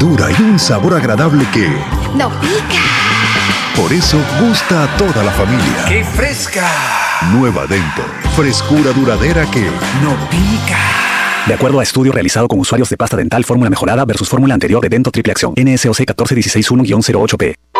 textura y un sabor agradable que... ¡No pica! Por eso gusta a toda la familia. ¡Qué fresca! Nueva Dento. Frescura duradera que... ¡No pica! De acuerdo a estudio realizado con usuarios de pasta dental fórmula mejorada versus fórmula anterior de Dento Triple Acción, NSOC 14161-08P.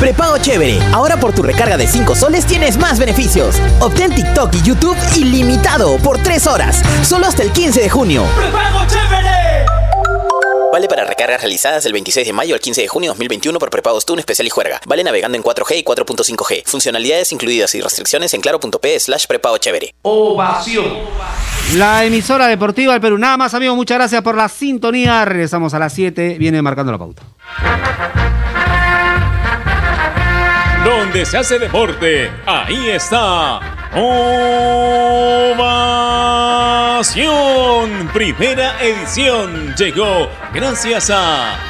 Prepago chévere. Ahora por tu recarga de 5 soles tienes más beneficios. Obtén TikTok y YouTube ilimitado por 3 horas. Solo hasta el 15 de junio. ¡Prepago chévere! Vale para recargas realizadas del 26 de mayo al 15 de junio de 2021 por prepagos TUN especial y juerga. Vale navegando en 4G y 4.5G. Funcionalidades incluidas y restricciones en claro.p slash prepago chévere. Ovación. La emisora deportiva del Perú. Nada más, amigos. Muchas gracias por la sintonía. Regresamos a las 7. Viene marcando la pauta. Donde se hace deporte, ahí está. Ovación. Primera edición llegó gracias a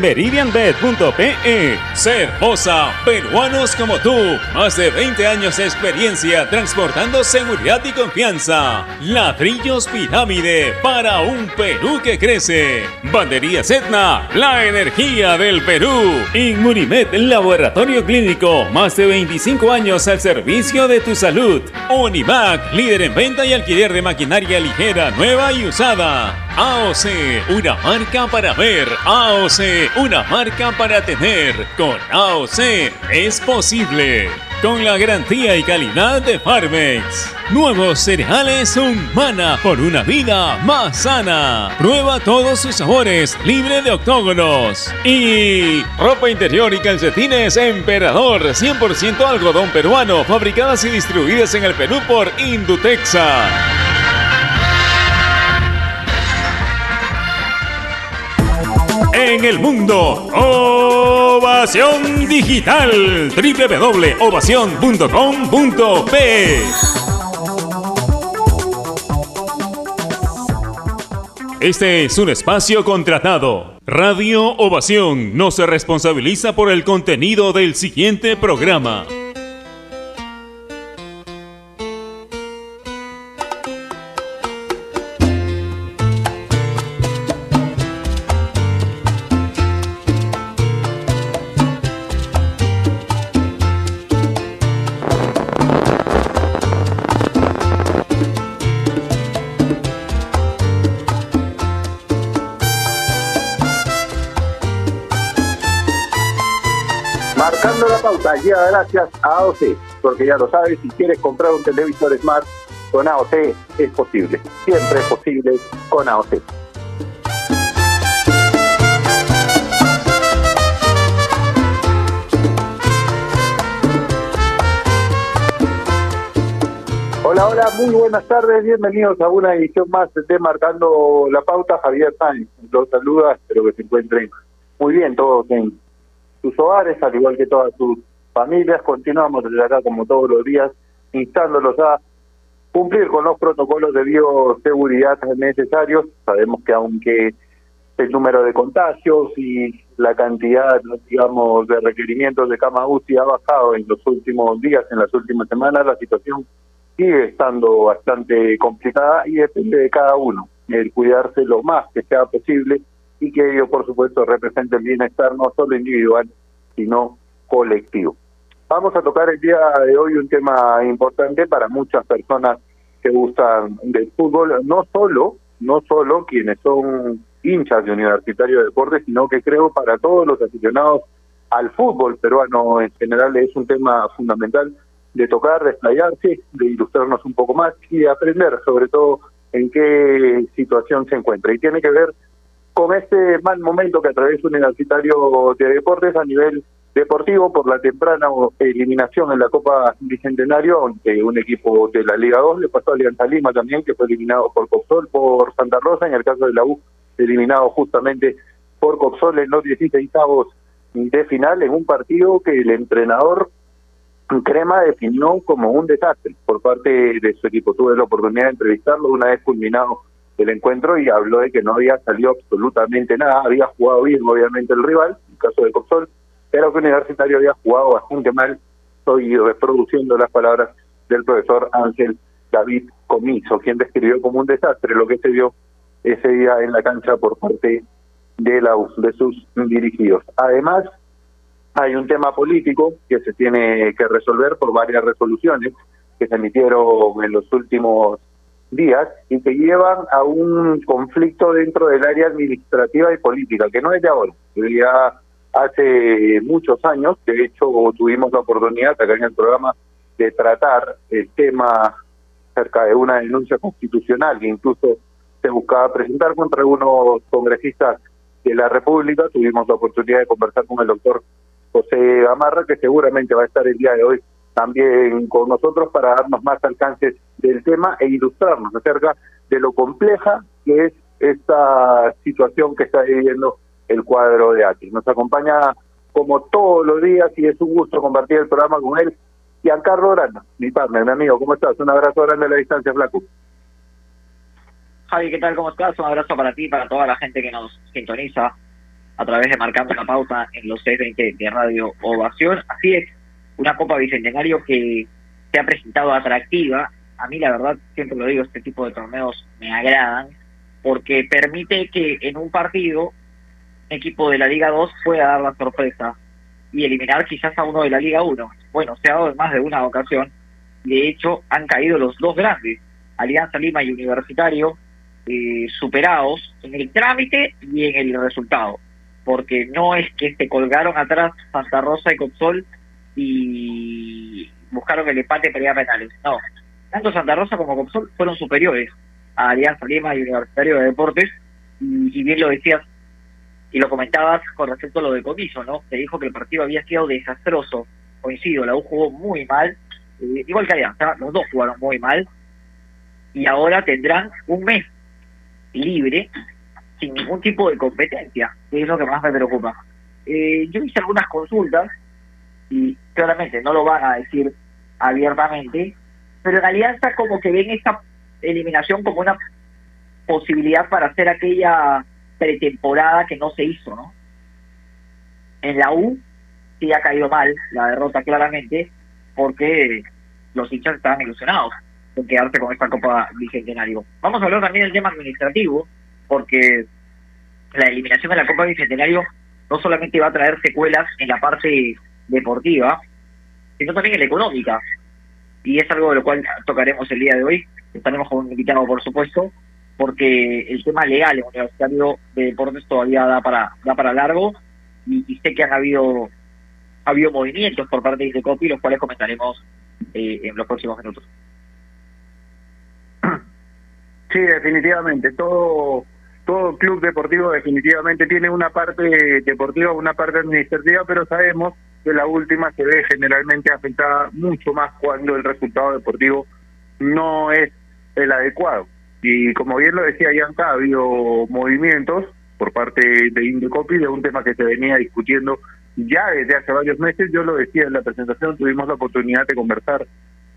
meridianbet.pe. Cervosa, peruanos como tú. Más de 20 años de experiencia transportando seguridad y confianza. Ladrillos Pirámide para un Perú que crece. Banderías Etna, la energía del Perú. Inmunimed, laboratorio clínico. Más de 25 años al servicio de tu salud. Univac, líder en venta y alquiler de maquinaria ligera, nueva y usada. AOC, una marca para ver. AOC, una marca para tener. Con AOC es posible. Con la garantía y calidad de Farmex. Nuevos cereales Humana por una vida más sana. Prueba todos sus sabores, libre de octógonos. Y ropa interior y calcetines Emperador, 100% algodón peruano, fabricadas y distribuidas en el Perú por Indutexa. En el mundo, Ovación Digital, www.ovación.com.p. Este es un espacio contratado. Radio Ovación no se responsabiliza por el contenido del siguiente programa. Llega gracias a AOC, porque ya lo sabes, si quieres comprar un televisor Smart con AOC es posible. Siempre es posible con AOC. Hola, hola, muy buenas tardes, bienvenidos a una edición más de Marcando la Pauta. Javier Sáenz los saluda, espero que se encuentren muy bien todos en sus hogares, al igual que todas sus familias. Continuamos desde acá, como todos los días, instándolos a cumplir con los protocolos de bioseguridad necesarios. Sabemos que aunque el número de contagios y la cantidad, digamos, de requerimientos de cama UCI ha bajado en los últimos días, en las últimas semanas, la situación sigue estando bastante complicada y depende de cada uno el cuidarse lo más que sea posible y que ello, por supuesto, represente el bienestar no solo individual, sino colectivo. Vamos a tocar el día de hoy un tema importante para muchas personas que gustan del fútbol, no solo, no solo quienes son hinchas de Universitario de Deportes, sino que creo para todos los aficionados al fútbol peruano en general es un tema fundamental de tocar, de explayarse, de ilustrarnos un poco más y de aprender sobre todo en qué situación se encuentra. Y tiene que ver con este mal momento que atraviesa Universitario de Deportes a nivel deportivo por la temprana eliminación en la Copa Bicentenario ante un equipo de la Liga 2, le pasó a Alianza Lima también, que fue eliminado por Copsol, por Santa Rosa, en el caso de la U, eliminado justamente por Copsol en los 16 de final, en un partido que el entrenador Crema definió como un desastre por parte de su equipo. Tuve la oportunidad de entrevistarlo una vez culminado el encuentro y habló de que no había salido absolutamente nada, había jugado bien obviamente el rival, en el caso de Copsol, pero que Universitario había jugado bastante mal. Estoy reproduciendo las palabras del profesor Ángel David Comiso, quien describió como un desastre lo que se dio ese día en la cancha por parte de, la, de sus dirigidos. Además, hay un tema político que se tiene que resolver por varias resoluciones que se emitieron en los últimos días y que llevan a un conflicto dentro del área administrativa y política, que no es de ahora, ya hace muchos años, de hecho tuvimos la oportunidad acá en el programa de tratar el tema cerca de una denuncia constitucional que incluso se buscaba presentar contra algunos congresistas de la República. Tuvimos la oportunidad de conversar con el doctor José Gamarra, que seguramente va a estar el día de hoy también con nosotros para darnos más alcances del tema e ilustrarnos acerca de lo compleja que es esta situación que está viviendo el cuadro de ATI. Nos acompaña como todos los días y es un gusto compartir el programa con él. Giancarlo Orana, mi partner, mi amigo, ¿cómo estás? Un abrazo grande a la distancia, Flaco. Javi, ¿qué tal? ¿Cómo estás? Un abrazo para ti, para toda la gente que nos sintoniza a través de Marcando la Pauta en los 620 de Radio Ovación. Así es, una Copa Bicentenario que se ha presentado atractiva. A mí, la verdad, siempre lo digo, este tipo de torneos me agradan porque permite que en un partido equipo de la Liga 2 pueda dar la sorpresa y eliminar quizás a uno de la Liga 1. Bueno, se ha dado en más de una ocasión. De hecho, han caído los dos grandes, Alianza Lima y Universitario, eh, superados en el trámite y en el resultado, porque no es que se colgaron atrás Santa Rosa y Copsol y buscaron el empate para ir penales, no, tanto Santa Rosa como Copsol fueron superiores a Alianza Lima y Universitario de Deportes, y, y bien lo decías y lo comentabas con respecto a lo de Comiso, ¿no? Se dijo que el partido había sido desastroso, coincido, la U jugó muy mal, eh, igual que Alianza, los dos jugaron muy mal, y ahora tendrán un mes libre, sin ningún tipo de competencia, que es lo que más me preocupa. Eh, yo hice algunas consultas, y claramente no lo van a decir abiertamente, pero en Alianza como que ven esta eliminación como una posibilidad para hacer aquella pretemporada que no se hizo, ¿no? En la U sí ha caído mal la derrota claramente porque los hinchas estaban ilusionados con quedarse con esta Copa Bicentenario. Vamos a hablar también del tema administrativo porque la eliminación de la Copa Bicentenario no solamente va a traer secuelas en la parte deportiva, sino también en la económica. Y es algo de lo cual tocaremos el día de hoy. Estaremos con un invitado, por supuesto, porque el tema legal en Universitario de Deportes todavía da para da para largo y, sé que han habido ha habido movimientos por parte de Indecopi, los cuales comentaremos eh, en los próximos minutos. Sí, definitivamente. Todo todo club deportivo definitivamente tiene una parte deportiva, una parte administrativa, pero sabemos que la última se ve generalmente afectada mucho más cuando el resultado deportivo no es el adecuado. Y como bien lo decía Yanka, ha habido movimientos por parte de Indecopi de un tema que se venía discutiendo ya desde hace varios meses. Yo lo decía en la presentación, tuvimos la oportunidad de conversar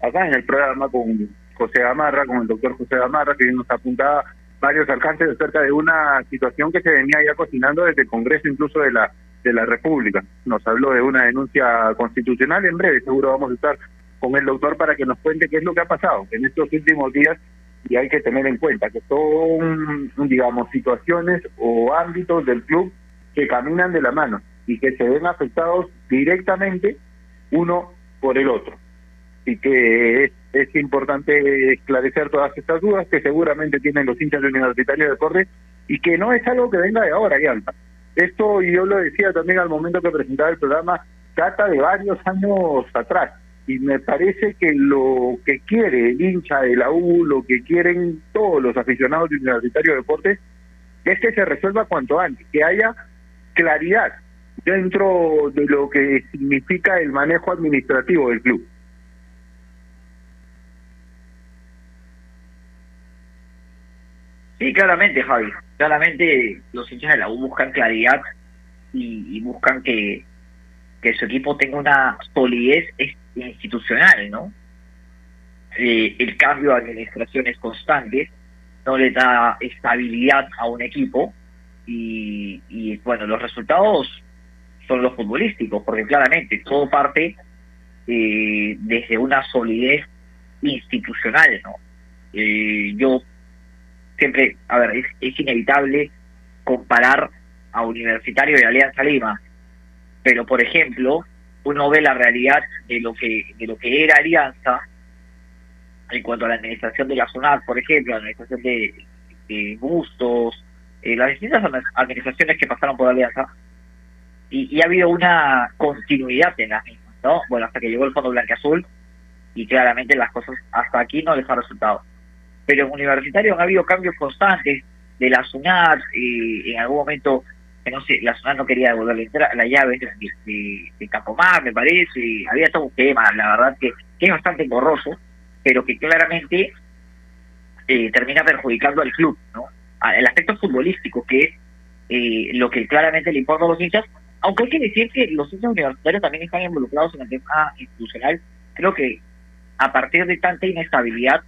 acá en el programa con José Gamarra, con el doctor José Gamarra, que nos apuntaba varios alcances acerca de una situación que se venía ya cocinando desde el Congreso incluso de la de la República. Nos habló de una denuncia constitucional en breve, seguro vamos a estar con el doctor para que nos cuente qué es lo que ha pasado en estos últimos días y hay que tener en cuenta que son, digamos, situaciones o ámbitos del club que caminan de la mano y que se ven afectados directamente uno por el otro. Y que es, importante esclarecer todas estas dudas que seguramente tienen los hinchas de Universitario de Deportes y que no es algo que venga de ahora, Yalta. Esto, y yo lo decía también al momento que presentaba el programa, data de varios años atrás y me parece que lo que quiere el hincha de la U, lo que quieren todos los aficionados de Universitario de Deportes, es que se resuelva cuanto antes, que haya claridad dentro de lo que significa el manejo administrativo del club. Sí, claramente, Javi. Claramente los hinchas de la U buscan claridad y, y buscan que, que su equipo tenga una solidez institucional, ¿no? Eh, el cambio de administraciones constantes no le da estabilidad a un equipo y, y bueno, los resultados son los futbolísticos, porque claramente todo parte eh, desde una solidez institucional, ¿no? Eh, yo siempre, a ver, es, es inevitable comparar a Universitario y Alianza Lima, pero por ejemplo, uno ve la realidad de lo que de lo que era Alianza en cuanto a la administración de la SUNAT, por ejemplo, la administración de, de Bustos, eh, las distintas administraciones que pasaron por Alianza, y, y, ha habido una continuidad en las mismas, ¿no? Bueno, hasta que llegó el Fondo Blanque-Azul, y claramente las cosas hasta aquí no les ha resultado. Pero en Universitario han habido cambios constantes de la SUNAT, y en algún momento que no sé, la zona no quería devolverle la llave de, de, de me parece, había todo un tema, la verdad que, es bastante engorroso, pero que claramente eh, termina perjudicando al club, ¿no? El aspecto futbolístico, que es eh, lo que claramente le importa a los hinchas, aunque hay que decir que los hinchas universitarios también están involucrados en el tema institucional, creo que a partir de tanta inestabilidad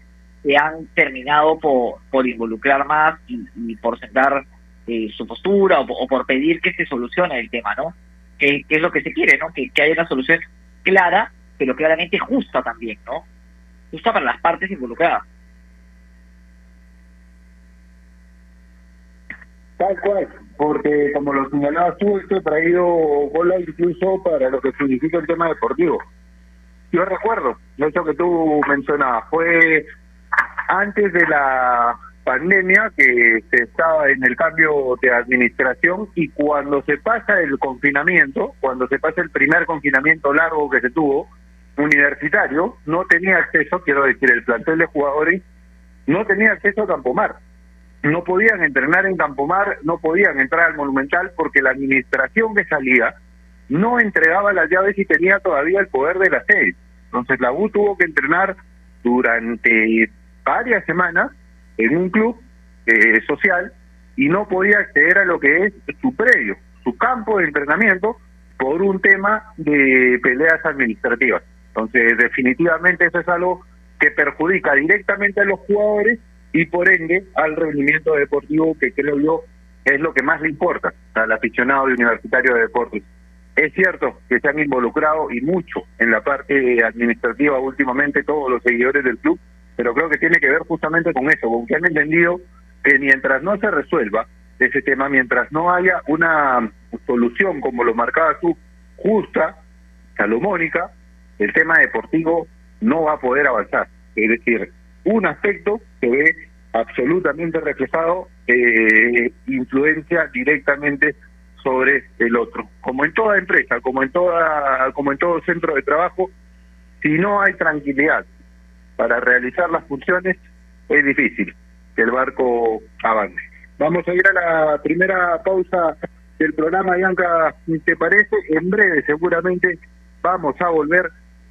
se han terminado por, por involucrar más y por sentar eh, su postura o, por pedir que se solucione el tema, ¿no? Que, es lo que se quiere, ¿no? Que, que, haya una solución clara, pero claramente justa también, ¿no? Justa para las partes involucradas. Tal cual, porque como lo señalabas tú, esto ha traído bola incluso para lo que significa el tema deportivo. Yo recuerdo, eso que tú mencionabas, fue antes de la pandemia que se estaba en el cambio de administración y cuando se pasa el confinamiento, cuando se pasa el primer confinamiento largo que se tuvo, universitario, no tenía acceso, quiero decir, el plantel de jugadores no tenía acceso a Campomar. No podían entrenar en Campomar, no podían entrar al Monumental porque la administración que salía no entregaba las llaves y tenía todavía el poder de la sede. Entonces la U tuvo que entrenar durante varias semanas en un club eh, social y no podía acceder a lo que es su predio, su campo de entrenamiento, por un tema de peleas administrativas. Entonces, definitivamente eso es algo que perjudica directamente a los jugadores y por ende al rendimiento deportivo que creo yo es lo que más le importa al aficionado de Universitario de Deportes. Es cierto que se han involucrado y mucho en la parte administrativa últimamente todos los seguidores del club, pero creo que tiene que ver justamente con eso, con que han entendido que mientras no se resuelva ese tema, mientras no haya una solución, como lo marcaba tú, justa, salomónica, el tema deportivo no va a poder avanzar. Es decir, un aspecto que ve absolutamente reflejado eh, influencia directamente sobre el otro. Como en toda empresa, como en toda, como en todo centro de trabajo, si no hay tranquilidad para realizar las funciones, es difícil que el barco avance. Vamos a ir a la primera pausa del programa, Bianca, ¿te parece? En breve, seguramente, vamos a volver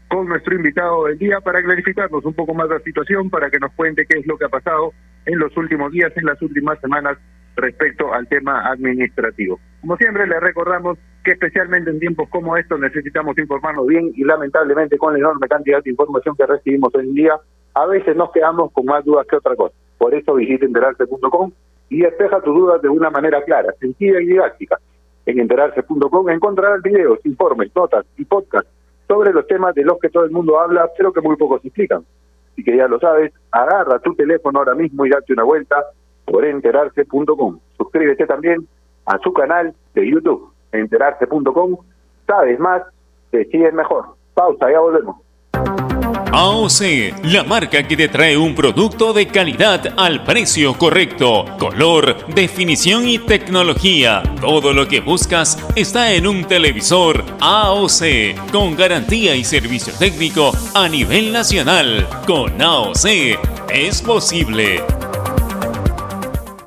con nuestro invitado del día para clarificarnos un poco más la situación, para que nos cuente qué es lo que ha pasado en los últimos días, en las últimas semanas respecto al tema administrativo. Como siempre, le recordamos que especialmente en tiempos como estos necesitamos informarnos bien y lamentablemente con la enorme cantidad de información que recibimos hoy en día, a veces nos quedamos con más dudas que otra cosa. Por eso visita enterarse.com y despeja tus dudas de una manera clara, sencilla y didáctica. En enterarse.com encontrarás videos, informes, notas y podcasts sobre los temas de los que todo el mundo habla, pero que muy pocos explican. Así que ya lo sabes, agarra tu teléfono ahora mismo y date una vuelta enterarse.com. Suscríbete también a su canal de YouTube, enterarse.com. Sabes más, decides mejor. Pausa, ya volvemos. AOC, la marca que te trae un producto de calidad al precio correcto, color, definición y tecnología. Todo lo que buscas está en un televisor AOC, con garantía y servicio técnico a nivel nacional. Con AOC es posible.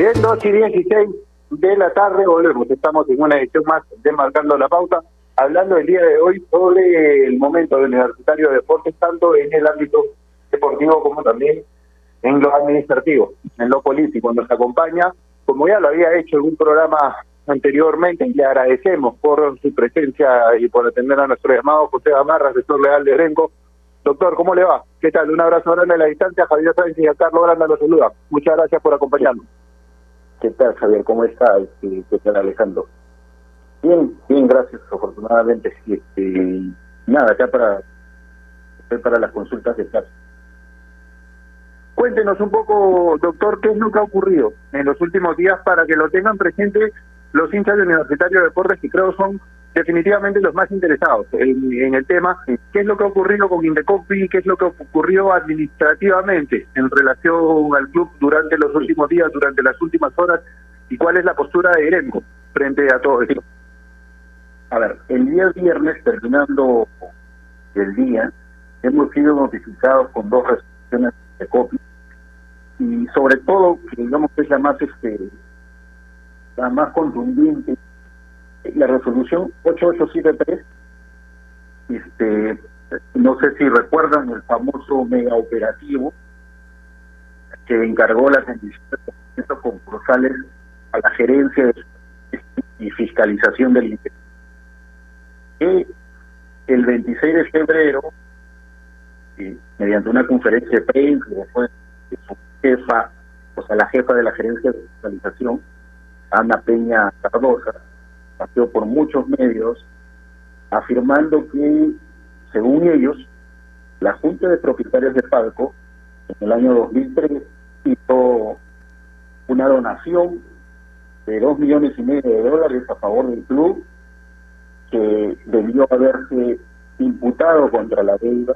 Bien, 2 y 16 de la tarde volvemos. Estamos en una edición más de Marcando la Pauta, hablando el día de hoy sobre el momento del Universitario de Deportes, tanto en el ámbito deportivo como también en lo administrativo, en lo político. Nos acompaña, como ya lo había hecho en un programa anteriormente, y le agradecemos por su presencia y por atender a nuestro llamado, José Amarra, asesor legal de Renco. Doctor, ¿cómo le va? ¿Qué tal? Un abrazo grande a la distancia. Javier Sáenz y a Carlos Granda saluda. Muchas gracias por acompañarnos. ¿Qué tal, Javier? ¿Cómo está? Este, ¿Qué tal, Alejandro? Bien, bien, gracias, afortunadamente. Este, nada, acá para, para las consultas de caso. Cuéntenos un poco, doctor, qué es lo que ha ocurrido en los últimos días para que lo tengan presente los hinchas de Universitario de Deportes, que creo son definitivamente los más interesados en, en el tema, qué es lo que ha ocurrido con Indecopi, qué es lo que ocurrió administrativamente en relación al club durante los últimos días, durante las últimas horas, y cuál es la postura de Erenco frente a todo esto. A ver, el día viernes, terminando el día, hemos sido notificados con dos resoluciones de copia y sobre todo, que digamos que es la más este la más contundente, la resolución 8873, este, no sé si recuerdan el famoso mega operativo que encargó las condiciones concursales a la gerencia y fiscalización del interior. Que el 26 de febrero, mediante una conferencia de prensa, después de su jefa, o sea, la jefa de la gerencia de fiscalización, Ana Peña Cardosa, pasó por muchos medios afirmando que, según ellos, la Junta de Propietarios de Palco, en el año 2003, hizo una donación de dos millones y medio de dólares a favor del club, que debió haberse imputado contra la deuda.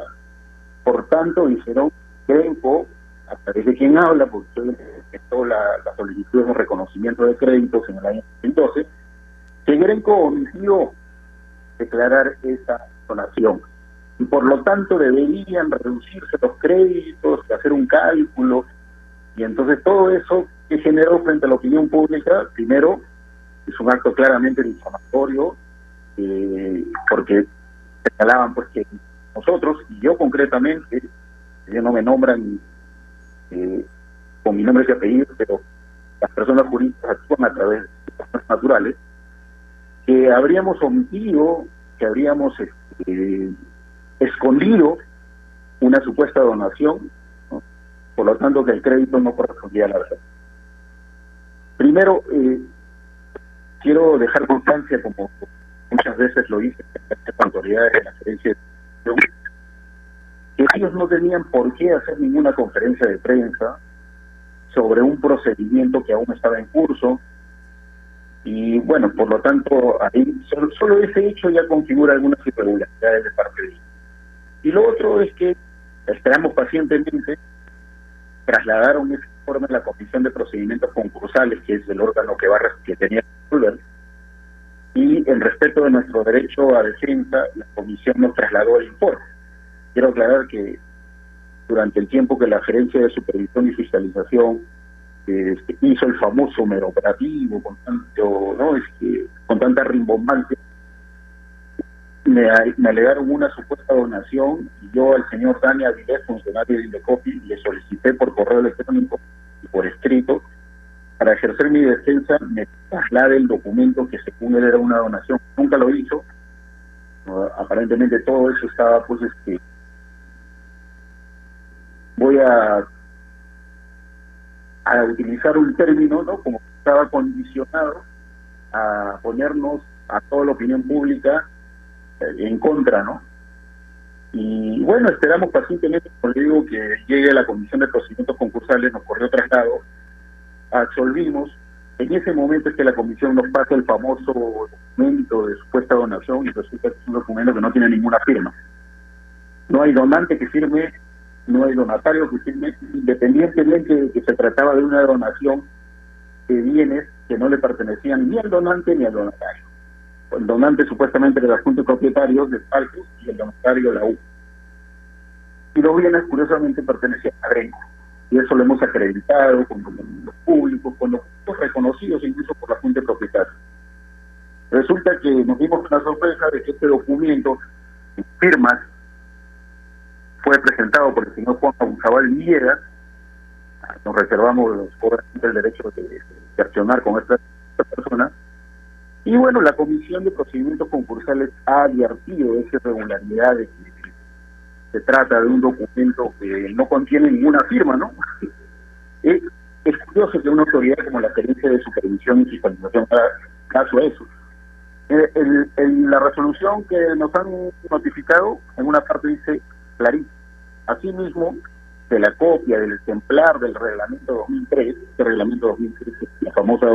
Por tanto, dijeron, Grenco, a través de quien habla, porque empezó la, la solicitud de reconocimiento de créditos en el año 2012, que Grenco omitió declarar esa donación. Y por lo tanto deberían reducirse los créditos, hacer un cálculo, y entonces todo eso que generó frente a la opinión pública, primero, es un acto claramente difamatorio, eh, porque señalaban pues que nosotros, y yo concretamente, ellos no me nombran eh, con mi nombre y apellido, pero las personas jurídicas actúan a través de personas naturales, que habríamos omitido, que habríamos este, escondido una supuesta donación, por lo tanto que el crédito no correspondía a la verdad. Primero, eh, quiero dejar constancia, como muchas veces lo hice las autoridades de la gerencia que ellos no tenían por qué hacer ninguna conferencia de prensa sobre un procedimiento que aún estaba en curso y bueno, por lo tanto, ahí solo, ese hecho ya configura algunas irregularidades de parte de ellos. Y lo otro es que esperamos pacientemente, trasladaron ese informe a la Comisión de Procedimientos Concursales, que es el órgano que va que tenía que resolver, y en respeto de nuestro derecho a defensa, la Comisión nos trasladó el informe. Quiero aclarar que durante el tiempo que la Gerencia de Supervisión y Fiscalización este, hizo el famoso mero operativo con tanto, ¿no? Es que, con tanta rimbombancia, me, me, alegaron una supuesta donación y yo al señor Dani Avilés, funcionario de Indecopi, le solicité por correo electrónico y por escrito para ejercer mi defensa me traslade el documento que según él era una donación. Nunca lo hizo. aparentemente todo eso estaba pues este voy a a utilizar un término, ¿no? Como estaba condicionado a ponernos a toda la opinión pública eh, en contra, ¿no? Y bueno, esperamos pacientemente, le digo, que llegue la Comisión de Procedimientos Concursales, nos corrió traslado, absolvimos. En ese momento es que la Comisión nos pasa el famoso documento de supuesta donación y resulta que es un documento que no tiene ninguna firma. No hay donante que firme no hay donatario independientemente de que se trataba de una donación de bienes que no le pertenecían ni al donante ni al donatario. El donante supuestamente era el Junta de Propietarios de Palcos y el donatario la U. Y los bienes curiosamente pertenecían a Grenco. Y eso lo hemos acreditado con los públicos, con los reconocidos incluso por la Junta de Propietarios. Resulta que nos dimos la sorpresa de que este documento, firmas fue presentado por el señor Juan Cabal Villegas, nos reservamos el derecho de, accionar con esta, persona, y bueno, la Comisión de Procedimientos Concursales ha advertido esa irregularidad de que se trata de un documento que no contiene ninguna firma, ¿no? Es, curioso que una autoridad como la Gerencia de Supervisión y Fiscalización haga caso a eso. En, en la resolución que nos han notificado, en una parte dice clarito, Asimismo, de la copia del ejemplar del reglamento 2003, el reglamento 2003, la famosa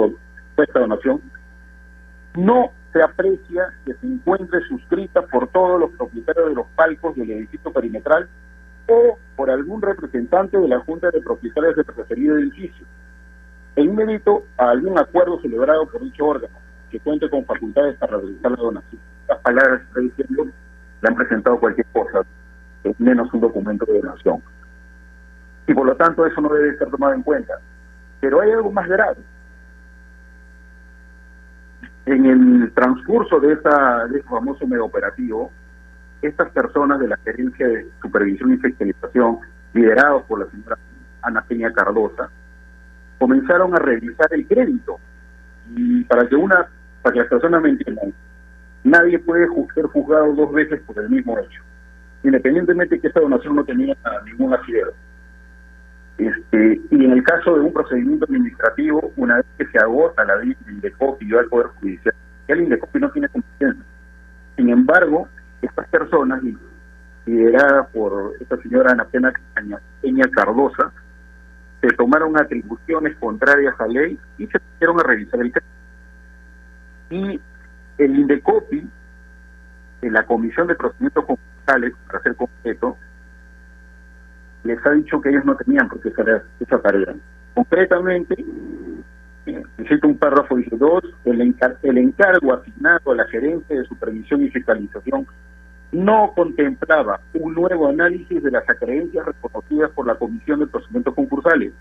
supuesta donación, no se aprecia que se encuentre suscrita por todos los propietarios de los palcos del edificio perimetral o por algún representante de la Junta de Propietarios del referido edificio, en mérito a algún acuerdo celebrado por dicho órgano, que cuente con facultades para realizar la donación. Estas palabras que está diciendo le han presentado cualquier cosa, menos un documento de donación. Y por lo tanto eso no debe ser tomado en cuenta. Pero hay algo más grave. En el transcurso de, esta, de este famoso medio operativo, estas personas de la Gerencia de Supervisión y Fiscalización, liderados por la señora Ana Peña Cardosa, comenzaron a revisar el crédito. Y para que una, para que las personas me entiendan, nadie puede ser juzgado dos veces por el mismo hecho, independientemente de que esta donación no tenía ningún asidero. Este, y en el caso de un procedimiento administrativo, una vez que se agota la ley de INDECOPI y al Poder Judicial, el INDECOPI no tiene competencia. Sin embargo, estas personas, lideradas por esta señora Ana Peña Cardosa, se tomaron atribuciones contrarias a ley y se pusieron a revisar el caso. Y el INDECOPI, en la Comisión de Procedimientos Para ser concreto, les ha dicho que ellos no tenían por qué hacer esa tarea. Concretamente, cito un párrafo, dice dos, el, el encargo asignado a la gerencia de supervisión y fiscalización no contemplaba un nuevo análisis de las acreencias reconocidas por la Comisión de Procedimientos Concursales,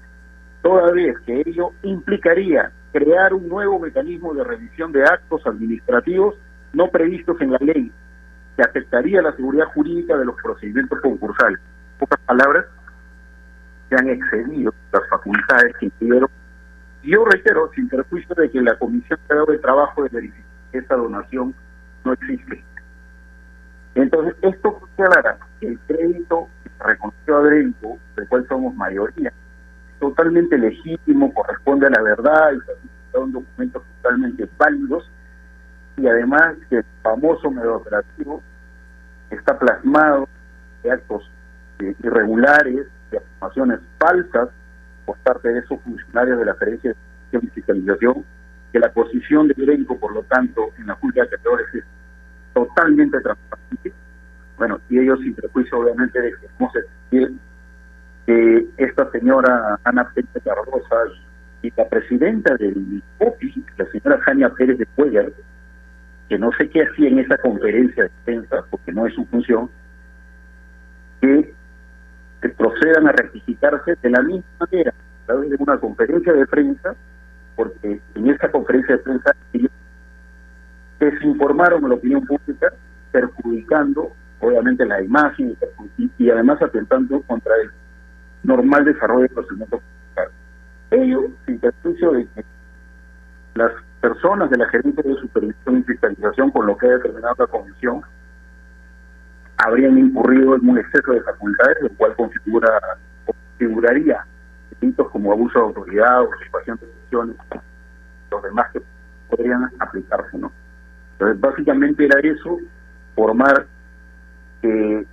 toda vez que ello implicaría crear un nuevo mecanismo de revisión de actos administrativos no previstos en la ley, que afectaría la seguridad jurídica de los procedimientos concursales pocas palabras, se han excedido las facultades que incluyeron. Yo reitero, sin perjuicio de que la Comisión el trabajo de verificar que esa donación no existe. Entonces, esto aclara que el crédito reconoció a Drenco, del cual somos mayoría, totalmente legítimo, corresponde a la verdad y son documentos totalmente válidos y además que el famoso medio operativo está plasmado de actos irregulares, de afirmaciones falsas por parte de esos funcionarios de la Gerencia de Fiscalización, que la posición de elenco, por lo tanto, en la Junta de Categorías es totalmente transparente. Bueno, y ellos sin prejuicio, obviamente, de que que esta señora Ana Pérez Cardosa y la presidenta del OPI, la señora Jania Pérez de Cuellar, que no sé qué hacía en esa conferencia de prensa, porque no es su función, que procedan a rectificarse de la misma manera, a través de una conferencia de prensa, porque en esa conferencia de prensa ellos desinformaron a la opinión pública, perjudicando obviamente la imagen y, además atentando contra el normal desarrollo del procedimiento Ello sin perjuicio de las personas de la gerencia de supervisión y fiscalización, con lo que ha determinado la comisión, habrían incurrido en un exceso de facultades, lo cual configura, configuraría delitos como abuso de autoridad, usurpación de funciones, los demás que podrían aplicarse, ¿no? Entonces, básicamente era eso, formar que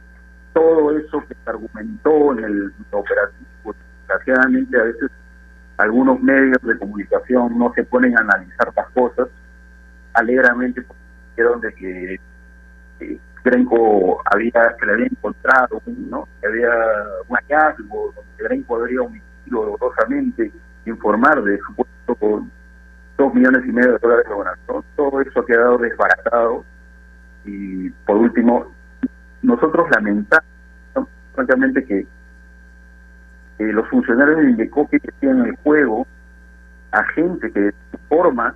todo eso que se argumentó en el operativo, desgraciadamente a veces algunos medios de comunicación no se ponen a analizar las cosas alegramente dijeron de que eh, Grenco había, que le había encontrado, ¿no? Que había un hallazgo, donde Grenco habría omitido dolorosamente informar de supuesto con dos millones y medio de dólares de donación. Todo eso ha quedado desbaratado. Y por último, nosotros lamentamos francamente que los funcionarios de Indecopi que tienen el juego a gente que forma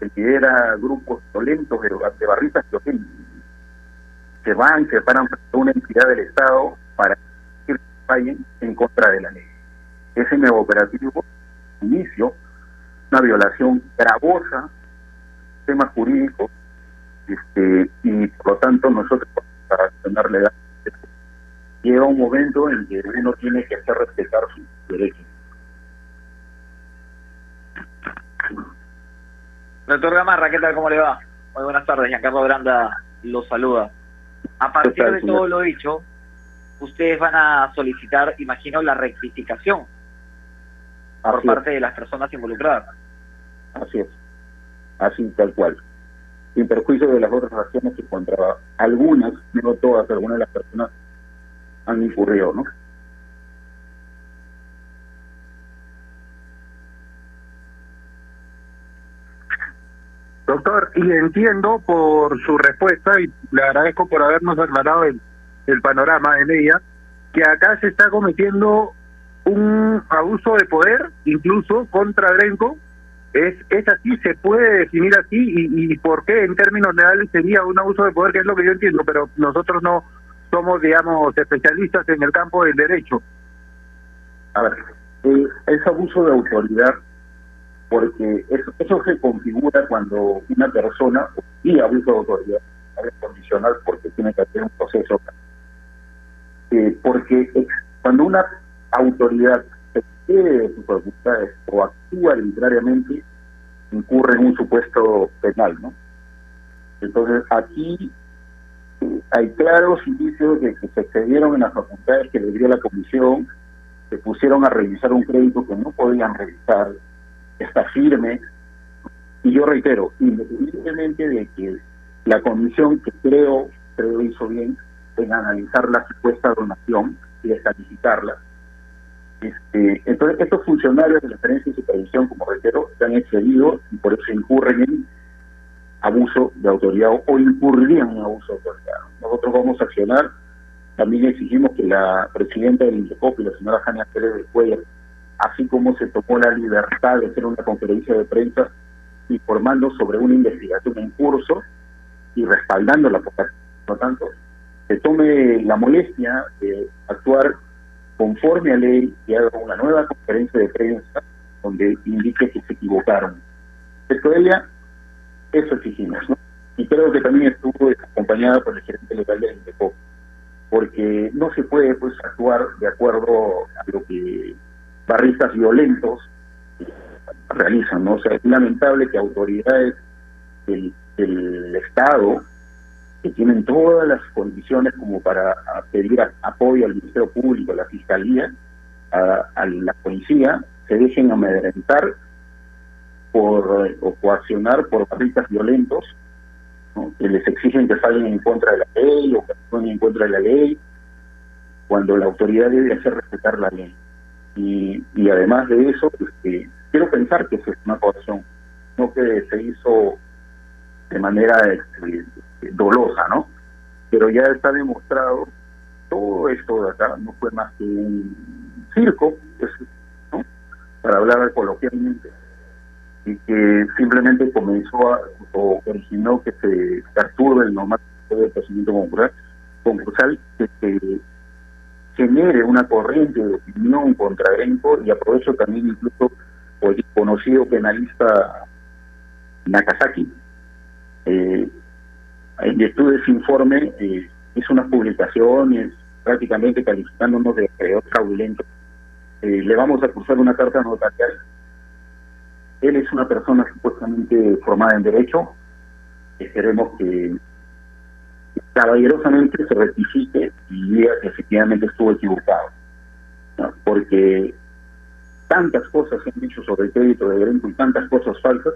el que era grupos violentos de, de barritas violentas se van, se paran frente a una entidad del Estado para que fallen en contra de la ley. Ese nuevo operativo inicio una violación gravosa del sistema jurídico este, y por lo tanto nosotros para accionar legal llega un momento en que uno tiene que hacer respetar sus derechos. Doctor Gamarra, ¿qué tal? ¿Cómo le va? Muy buenas tardes, Giancarlo Granda lo saluda. A partir de todo lo dicho, ustedes van a solicitar, imagino, la rectificación por parte de las personas involucradas. Así es, así tal cual. sin perjuicio de las otras acciones que contra algunas, no todas, algunas de las personas han incurrido, ¿no? Doctor, y entiendo por su respuesta y le agradezco por habernos aclarado el, panorama en ella, que acá se está cometiendo un abuso de poder, incluso contra Grenco. ¿Es, ¿Es así? ¿Se puede definir así? ¿Y, ¿Y por qué en términos legales sería un abuso de poder? Que es lo que yo entiendo, pero nosotros no somos, digamos, especialistas en el campo del derecho. A ver, eh, es abuso de autoridad porque eso, eso se configura cuando una persona, y abuso de autoridad, es condicional porque tiene que hacer un proceso. Eh, porque cuando una autoridad se excede de sus facultades o actúa arbitrariamente, incurre en un supuesto penal, ¿no? Entonces, aquí hay claros indicios de que se excedieron en las facultades que le dio la comisión, se pusieron a revisar un crédito que no podían revisar, está firme. Y yo reitero, independientemente de que la comisión, que creo, creo hizo bien en analizar la supuesta donación y descalificarla, este, entonces estos funcionarios de la gerencia de supervisión, como reitero, se han excedido y por eso incurren en abuso de autoridad o, incurrirían en abuso de autoridad. Nosotros vamos a accionar, también exigimos que la presidenta del INDECOP y la señora Jania Pérez de Cuellar así como se tomó la libertad de hacer una conferencia de prensa informando sobre una investigación en curso y respaldándola, por lo tanto, se tome la molestia de actuar conforme a ley y haga una nueva conferencia de prensa donde indique que se equivocaron. Esto ella, eso exigimos, ¿no? Y creo que también estuvo acompañada por el gerente legal del INDECOP, porque no se puede pues actuar de acuerdo a lo que barristas violentos realizan, ¿no? O sea, es lamentable que autoridades del, Estado, que tienen todas las condiciones como para pedir apoyo al Ministerio Público, a la Fiscalía, a la policía, se dejen amedrentar por eh, o coaccionar por barristas violentos, ¿no? que les exigen que salgan en contra de la ley o que actúen en contra de la ley, cuando la autoridad debe hacer respetar la ley y, y además de eso, este, quiero pensar que eso es una coacción, no que se hizo de manera este, dolosa, ¿no? Pero ya está demostrado, todo esto de acá no fue más que un circo, ¿no? Para hablar coloquialmente, y que simplemente comenzó a, o originó que se perturbe el normal del procedimiento concursal, concursal que se genere una corriente de opinión contra Grenco y aprovecho también incluso por el conocido penalista Nakazaki. Eh, en virtud de ese informe eh, hizo unas publicaciones prácticamente calificándonos de acreedor fraudulento. Eh, le vamos a cursar una carta notarial. Él es una persona supuestamente formada en Derecho. Esperemos que caballerosamente se rectifique y diga que efectivamente estuvo equivocado. Porque tantas cosas se han dicho sobre el crédito de Grenco y tantas cosas falsas,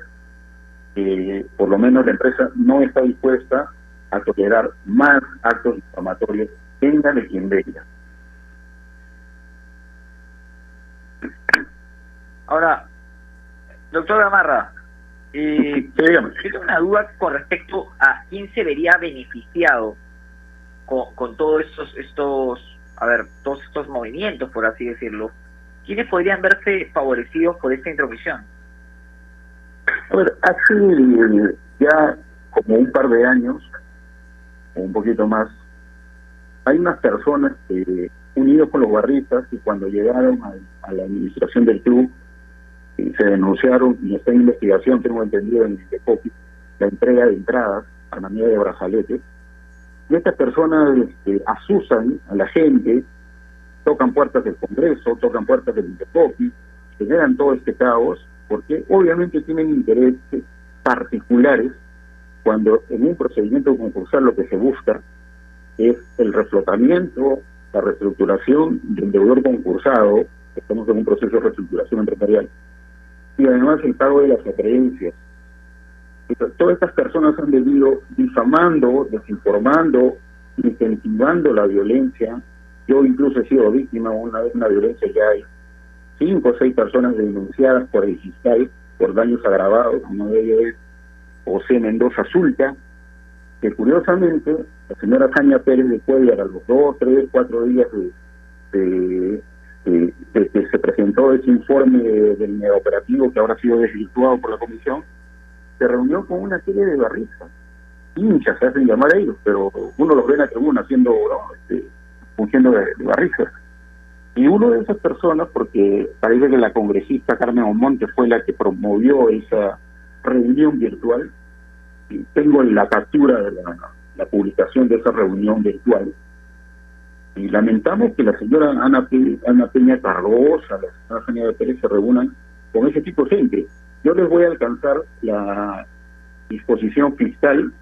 que por lo menos la empresa no está dispuesta a tolerar más actos difamatorios, venga de quien venga. Ahora, doctor Gamarra, eh, tengo una duda con respecto a quién se vería beneficiado con, con todos estos, estos, a ver, todos estos movimientos, por así decirlo. ¿Quiénes podrían verse favorecidos por esta intromisión? A ver, hace ya como un par de años, o un poquito más, hay unas personas que, unidos con los barristas, que cuando llegaron a, a la administración del club, se denunciaron, y está en investigación, tengo entendido en el copy, la entrega de entradas a manera de brazaletes. Y estas personas este, asusan a la gente, tocan puertas del Congreso, tocan puertas del Intercopi, generan todo este caos, porque obviamente tienen intereses particulares cuando en un procedimiento concursal lo que se busca es el reflotamiento, la reestructuración del deudor concursado, estamos en un proceso de reestructuración empresarial, y además el pago de las acreencias. todas estas personas han venido difamando, desinformando, incentivando la violencia. Yo incluso he sido víctima una vez de una violencia, ya hay cinco o seis personas denunciadas por el fiscal por daños agravados, uno de ellos es José Mendoza Zulta, que curiosamente la señora Jaña Pérez de Cuellar a los dos, tres, cuatro días de, que se presentó ese informe del operativo que ahora ha sido desvirtuado por la comisión, se reunió con una serie de barristas, hinchas se hacen llamar a ellos, pero uno los ve en la tribuna haciendo, este, fungiendo de, de barristas. Y uno de esas personas, porque parece que la congresista Carmen Omonte fue la que promovió esa reunión virtual, tengo la captura de la publicación de esa reunión virtual, y lamentamos que la señora Ana, Ana Peña Cardosa, la señora de Pérez se reúnan con ese tipo de gente. Yo les voy a alcanzar la disposición fiscal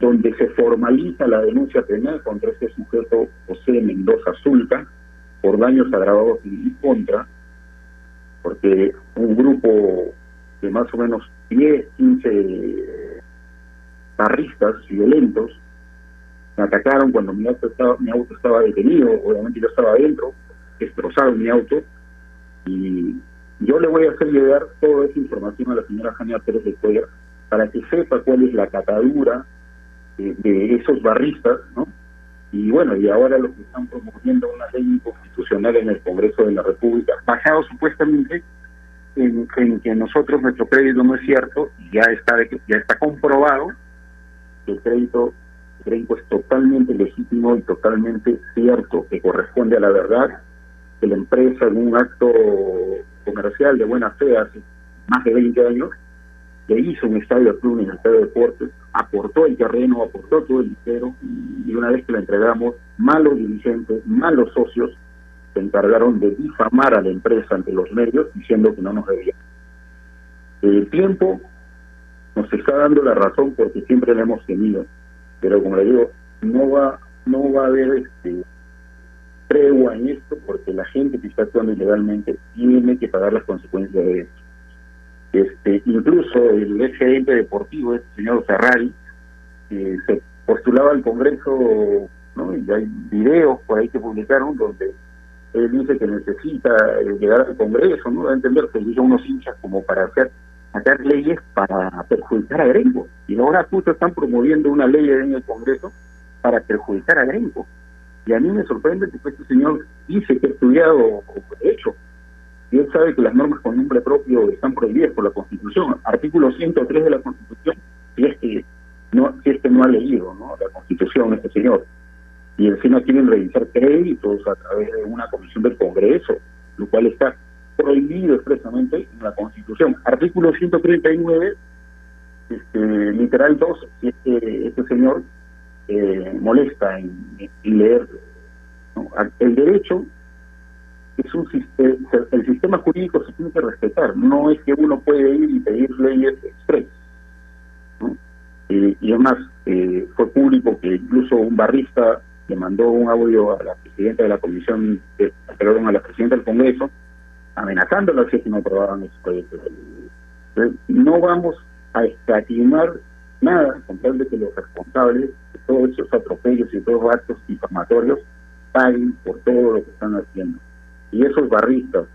donde se formaliza la denuncia penal contra este sujeto José Mendoza Zulca por daños agravados y contra, porque un grupo de más o menos 10, 15 barristas violentos me atacaron cuando mi auto estaba, mi auto estaba detenido, obviamente yo estaba adentro, destrozaron mi auto y yo le voy a hacer llegar toda esa información a la señora Jania Pérez de Cuellar para que sepa cuál es la catadura de, esos barristas, ¿no? Y bueno, y ahora los que están promoviendo una ley inconstitucional en el Congreso de la República, basado supuestamente en, en que nosotros nuestro crédito no es cierto, ya está ya está comprobado que el crédito crédito es totalmente legítimo y totalmente cierto, que corresponde a la verdad, que la empresa en un acto comercial de buena fe hace más de 20 años, le hizo un estadio al club estadio de deportes, aportó el terreno, aportó todo el dinero, y una vez que la entregamos, malos dirigentes, malos socios, se encargaron de difamar a la empresa ante los medios diciendo que no nos debía. El tiempo nos está dando la razón porque siempre la hemos tenido pero como le digo, no va, no va a haber este tregua en esto porque la gente que está actuando ilegalmente tiene que pagar las consecuencias de esto. Este, incluso el ex gerente deportivo, este señor Ferrari, eh, se postulaba al Congreso, ¿no? y hay videos por ahí que publicaron donde él dice que necesita eh, llegar al Congreso, ¿no? A entender que unos hinchas como para hacer hacer leyes para perjudicar a Grenco. Y ahora justo están promoviendo una ley en el Congreso para perjudicar a Grenco. Y a mí me sorprende que este señor dice que ha estudiado Derecho. Y él sabe que las normas con nombre propio están prohibidas por la Constitución. Artículo 103 de la Constitución, si es que no, si es que no ha leído ¿no? la Constitución este señor. Y encima quieren revisar créditos a través de una comisión del Congreso, lo cual está prohibido expresamente en la Constitución. Artículo 139, este, literal 2, si este, señor eh, molesta en, leer. El derecho es un el sistema jurídico se tiene que respetar, no es que uno puede ir y pedir leyes expresas. y además, eh, fue público que incluso un barrista le mandó un audio a la presidenta de la comisión, perdón, a la presidenta del Congreso, amenazándolos si no aprobaban esos proyectos no vamos a escatimar nada con tal de que los responsables de todos esos atropellos y todos los actos difamatorios paguen por todo lo que están haciendo. Y esos barristas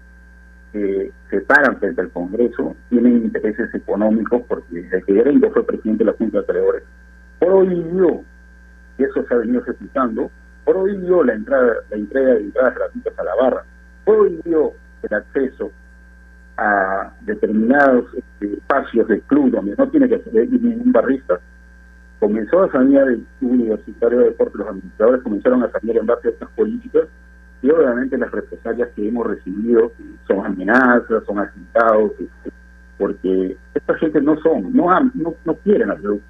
que se paran frente al Congreso tienen intereses económicos porque el que fue presidente de la Junta de Acreedores. Prohibió, y eso se ha venido ejecutando, prohibió la entrada, la entrega de entradas gratuitas a la barra, prohibió el acceso a determinados este, espacios del club donde no tiene que ser ningún barrista, comenzó a salir del universitario de deporte, los administradores comenzaron a salir en base a estas políticas y obviamente las represalias que hemos recibido son amenazas, son atentados, este, porque esta gente no son, no no, no quieren club.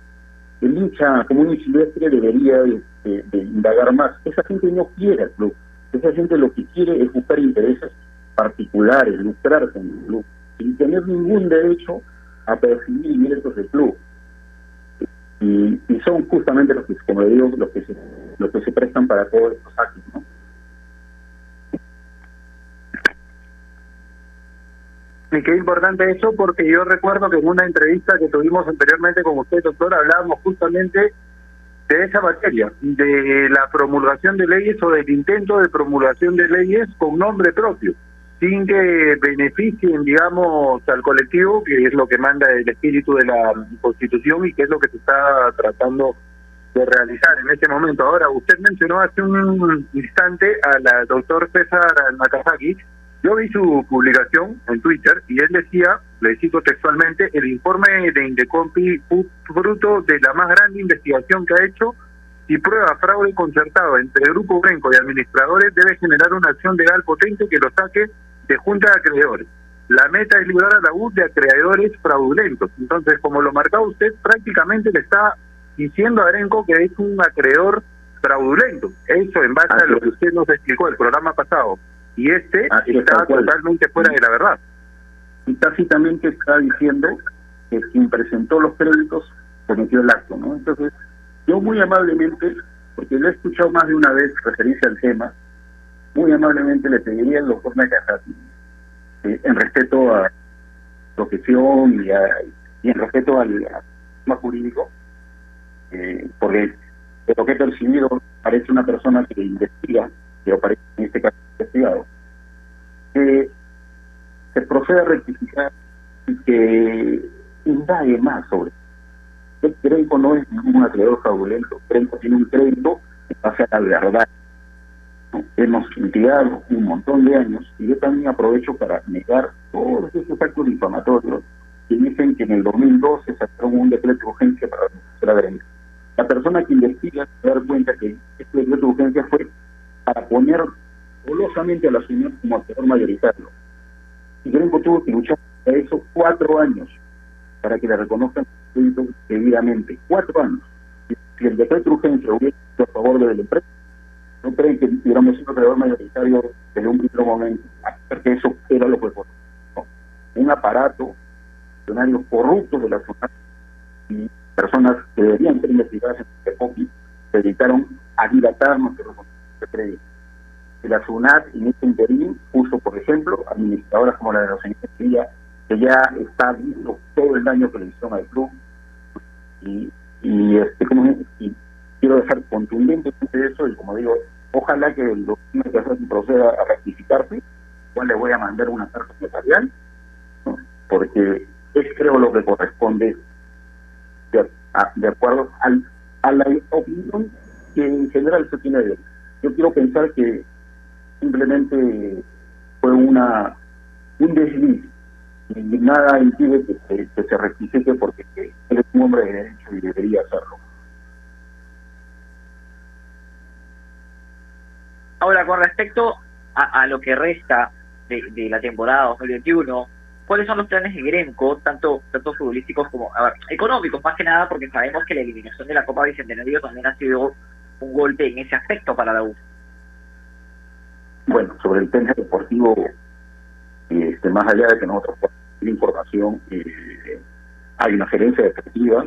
El hincha común y silvestre debería de, de indagar más. Esa gente no quiere al club. Esa gente lo que quiere es buscar intereses particulares, lucrarse en el club, sin tener ningún derecho a percibir ingresos del club. Y, y, son justamente los que, como digo, los que se, los que se prestan para todos estos actos, ¿no? Y qué importante eso, porque yo recuerdo que en una entrevista que tuvimos anteriormente con usted, doctor, hablábamos justamente de esa materia, de la promulgación de leyes o del intento de promulgación de leyes con nombre propio, sin que beneficien, digamos, al colectivo, que es lo que manda el espíritu de la Constitución y que es lo que se está tratando de realizar en este momento. Ahora, usted mencionó hace un instante al doctor César Nakazaki, yo vi su publicación en Twitter y él decía, le cito textualmente, el informe de Indecompi fruto de la más grande investigación que ha hecho y prueba fraude concertado entre el Grupo Brenco y administradores debe generar una acción legal potente que lo saque de junta de acreedores. La meta es librar a la U de acreedores fraudulentos. Entonces, como lo marcaba usted, prácticamente le está diciendo a Arenco que es un acreedor fraudulento. Eso en base a lo que usted nos explicó el programa pasado y este está totalmente fuera de la verdad. Y tácitamente está diciendo que quien presentó los créditos cometió el acto, ¿no? Entonces, yo muy amablemente, porque lo he escuchado más de una vez referirse al tema, muy amablemente le pediría al doctor Nakazaki, eh, en respeto a profesión y, y en respeto al, tema jurídico, eh, porque lo que he percibido parece una persona que investiga, pero parece en este caso investigado, que se proceda a rectificar y que indague más sobre el crédito no es ningún acreedor fraudulento, Crenco tiene un crédito que pasa a la verdad. Hemos litigado un montón de años y yo también aprovecho para negar todos esos actos difamatorios que dicen que en el 2012 se sacó un decreto de urgencia para la. La persona que investiga se da cuenta que este decreto de urgencia fue para poner golosamente a la ciudad como actor mayoritario. Y Grenco tuvo que luchar a eso cuatro años para que le reconozcan debidamente. Cuatro años. Si el decreto de urgencia hubiera sido a favor de la empresa, no creen que hubiéramos sido acreedor mayoritario desde un primer momento, porque eso era lo que fue. Un aparato, funcionarios corruptos de la ciudad y personas que deberían ser investigadas en este copy se dedicaron a dilatar nuestro crédito la SUNAT en este interín puso, por ejemplo, administradoras como la de la señora que ya está viendo todo el daño que le hicieron al club. Y, y, este, como, y quiero dejar contundentemente eso y como digo, ojalá que el doctor proceda a rectificarse, igual le voy a mandar una carta notarial, porque es creo lo que corresponde de, acuerdo al, a la opinión que en general se tiene de. Yo quiero pensar que simplemente fue una un desliz y nada impide que se, que se rectifique porque él es un hombre de derecho y debería hacerlo. Ahora, con respecto a, lo que resta de, la temporada 2021, ¿cuáles son los planes de Gremco, tanto, tanto futbolísticos como a económicos, más que nada, porque sabemos que la eliminación de la Copa Bicentenario también ha sido un golpe en ese aspecto para la U? Bueno, sobre el tema deportivo, este, más allá de que nosotros la información, eh, hay una gerencia deportiva,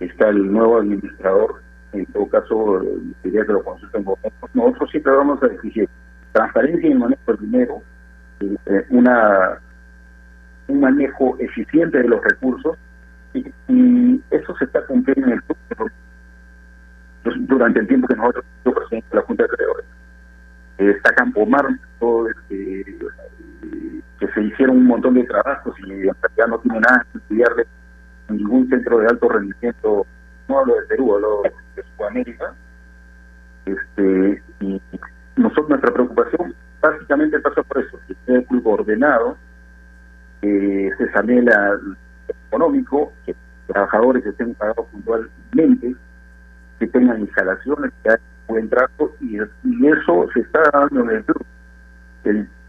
está el nuevo administrador, en todo caso, quería que lo consulten con nosotros. Nosotros siempre vamos a exigir transparencia en el manejo del dinero, eh, una un manejo eficiente de los recursos, y, eso se está cumpliendo en el durante el tiempo que nosotros somos presidente de la Junta de Creadores está Campomar, todo este, que se hicieron un montón de trabajos y en realidad no tiene nada que estudiarle en ningún centro de alto rendimiento, no hablo de Perú, hablo de Sudamérica. Este, y nosotros nuestra preocupación básicamente pasa por eso, que esté el ordenado, que se sanee el económico, que trabajadores estén pagados puntualmente, que tengan instalaciones, que haya buen trato y, eso se está dando en el club.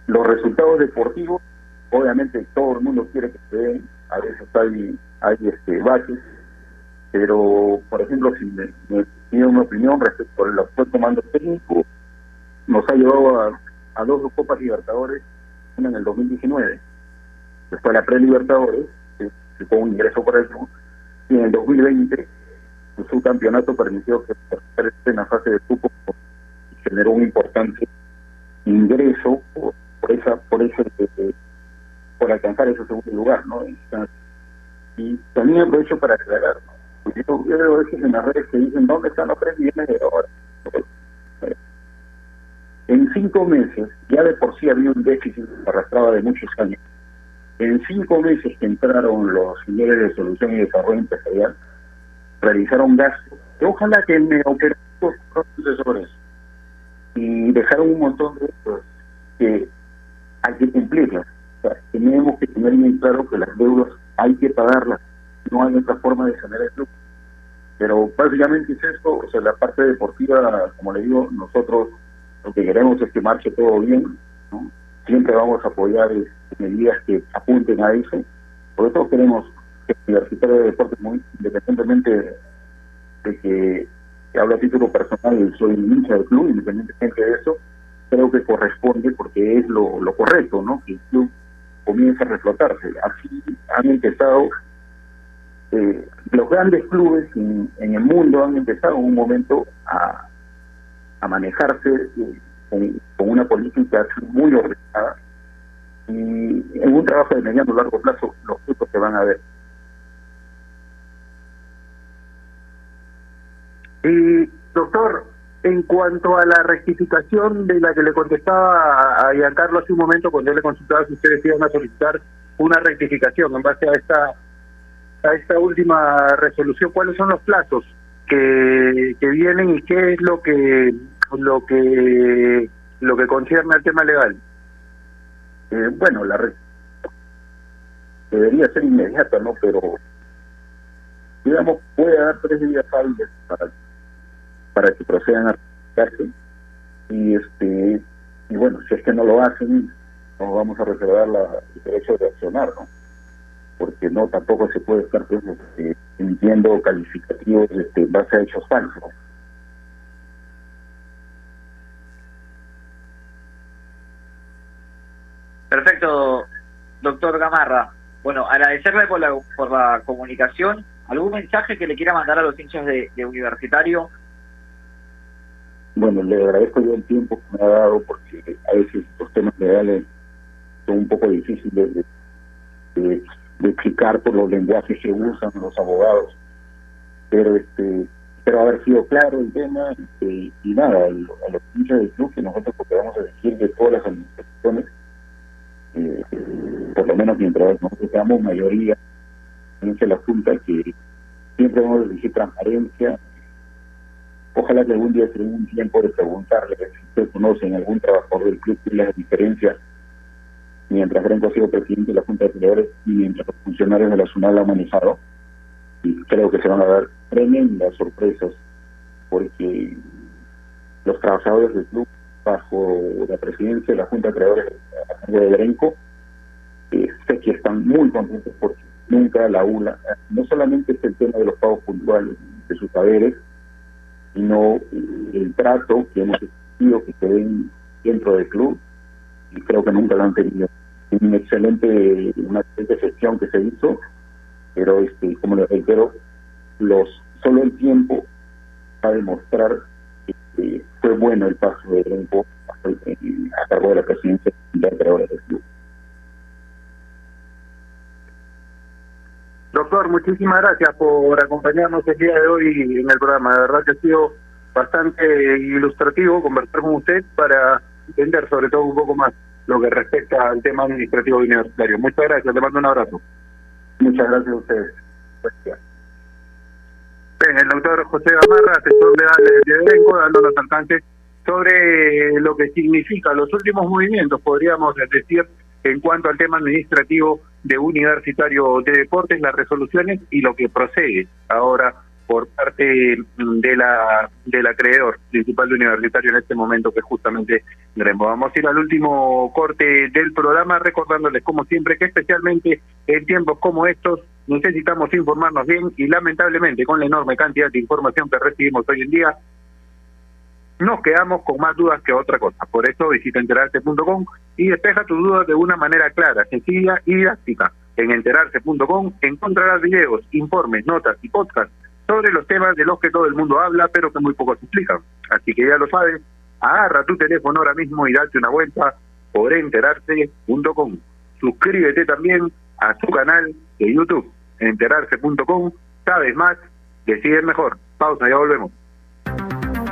los resultados deportivos, obviamente todo el mundo quiere que se den, a veces hay, hay este baches, pero por ejemplo, si me, me una opinión respecto al actual comando técnico, nos ha llevado a, dos Copas Libertadores, una en el 2019, después la pre-Libertadores, que fue un ingreso por club, y en el 2020 su campeonato permitió que en la fase de grupo generó un importante ingreso por, esa por ese por alcanzar ese segundo lugar, ¿no? Y también aprovecho para aclarar. Porque yo veo veces en las redes que dicen, ¿dónde están los 3 millones de dólares? En cinco meses, ya de por sí había un déficit que arrastraba de muchos años. En cinco meses que entraron los señores de Solución y Desarrollo Empresarial, realizaron gastos que ojalá que me operaran los asesores y dejaron un montón de cosas que hay que cumplirlas. Tenemos que tener bien claro que las deudas hay que pagarlas, no hay otra forma de sanear el club. Pero básicamente es esto, o sea, la parte deportiva, como le digo, nosotros lo que queremos es que marche todo bien, ¿no? Siempre vamos a apoyar eh, medidas que apunten a eso, porque todos queremos que el Universitario de Deportes, muy independientemente de que, que hablo a título personal, soy hincha del club, independientemente de eso, creo que corresponde porque es lo, lo correcto, ¿no? Que el club comience a reflotarse. Así han empezado eh, los grandes clubes en, el mundo han empezado en un momento a, a manejarse eh, con, con, una política muy ordenada y en un trabajo de mediano largo plazo los frutos se van a ver. Y doctor, en cuanto a la rectificación de la que le contestaba a Giancarlo hace un momento cuando yo le consultaba si ustedes iban a solicitar una rectificación en base a esta a esta última resolución, ¿cuáles son los plazos que, que vienen y qué es lo que lo que lo que concierne al tema legal? Eh, bueno, la re debería ser inmediata, ¿no? Pero digamos puede dar tres días hábiles para para que procedan a registrarse y este y bueno si es que no lo hacen nos vamos a reservar la, el derecho de accionar no porque no tampoco se puede estar pues, este, emitiendo calificativos este, en base a hechos falsos Perfecto, doctor Gamarra. Bueno, agradecerle por la, por la comunicación. ¿Algún mensaje que le quiera mandar a los hinchas de, de Universitario bueno, le agradezco yo el tiempo que me ha dado porque a veces los temas legales son un poco difíciles de, de, de explicar por los lenguajes que usan los abogados. Pero este pero haber sido claro el tema este, y nada, a los hinchas del club que nosotros podemos decir de todas las administraciones, eh, por lo menos mientras nosotros seamos mayoría, en la Junta que siempre vamos a exigir transparencia, Ojalá que algún día se un tiempo de preguntarle si usted conoce en algún trabajador del club y las diferencias mientras Franco ha sido presidente de la Junta de Creadores y mientras los funcionarios de la SUNAL han manejado. Y creo que se van a dar tremendas sorpresas porque los trabajadores del club, bajo la presidencia de la Junta de Creadores de Brenco, eh, sé que están muy contentos porque nunca la ULA, no solamente es el tema de los pagos puntuales de sus saberes, sino el trato que hemos tenido que se ven dentro del club y creo que nunca lo han tenido. Excelente, una excelente gestión que se hizo, pero este, como les reitero, los solo el tiempo va a demostrar que fue bueno el paso de tiempo a, cargo de la presidencia de del club. Doctor, muchísimas gracias por acompañarnos el día de hoy en el programa. De verdad que ha sido bastante ilustrativo conversar con usted para entender sobre todo un poco más lo que respecta al tema administrativo universitario. Muchas gracias, le mando un abrazo. Muchas gracias a ustedes. Gracias. Bien, el doctor José Gamarra, asesor legal de Edenco, dándonos alcance sobre lo que significa los últimos movimientos, podríamos decir, en cuanto al tema administrativo de Universitario de Deportes, las resoluciones y lo que procede ahora por parte de la del acreedor principal de Universitario en este momento, que justamente Grembo. Vamos a ir al último corte del programa, recordándoles como siempre que especialmente en tiempos como estos necesitamos informarnos bien y lamentablemente con la enorme cantidad de información que recibimos hoy en día, nos quedamos con más dudas que otra cosa. Por eso visita enterarse.com y despeja tus dudas de una manera clara, sencilla y didáctica. En enterarse.com encontrarás videos, informes, notas y podcasts sobre los temas de los que todo el mundo habla, pero que muy pocos explican. Así que ya lo sabes, agarra tu teléfono ahora mismo y date una vuelta por enterarse.com. suscríbete también a su canal de YouTube, enterarse.com, sabes más, decide mejor. Pausa, ya volvemos.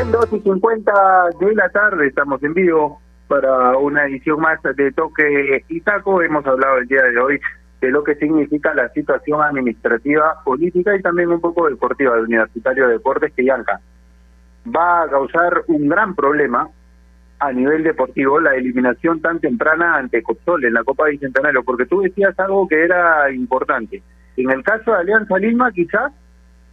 Bien, 2 y 50 de la tarde, estamos en vivo para una edición más de Toque y. Hemos hablado el día de hoy de lo que significa la situación administrativa, política y también un poco deportiva del Universitario de Deportes que Yanca va a causar un gran problema a nivel deportivo la eliminación tan temprana ante Copsol en la Copa Bicentenario, porque tú decías algo que era importante. En el caso de Alianza Lima, quizás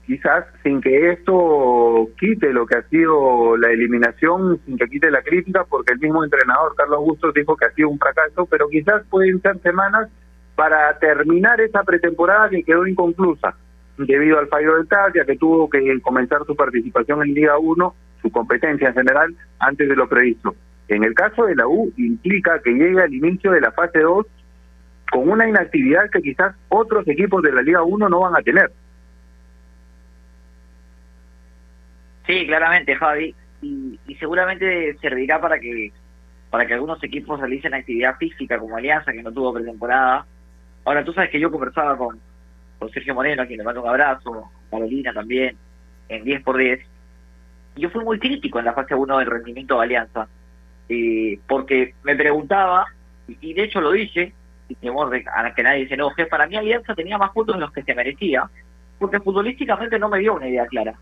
quizás sin que esto quite lo que ha sido la eliminación, sin que quite la crítica, porque el mismo entrenador Carlos Bustos dijo que ha sido un fracaso, pero quizás pueden ser semanas para terminar esa pretemporada que quedó inconclusa debido al fallo del Tatia, que tuvo que comenzar su participación en Liga 1, su competencia en general, antes de lo previsto. En el caso de la U, implica que llegue al inicio de la fase 2 con una inactividad que quizás otros equipos de la Liga 1 no van a tener. Sí, claramente, Javi. Y, seguramente servirá para que para que algunos equipos realicen actividad física como Alianza, que no tuvo pretemporada. Ahora, tú sabes que yo conversaba con, con Sergio Moreno, a quien le mando un abrazo, Carolina también, en 10 por 10 Yo fui muy crítico en la fase 1 del rendimiento de Alianza, eh, porque me preguntaba, y, de hecho lo dije, y temor a que nadie se enoje, para mí Alianza tenía más puntos de los que se merecía, porque futbolísticamente no me dio una idea clara.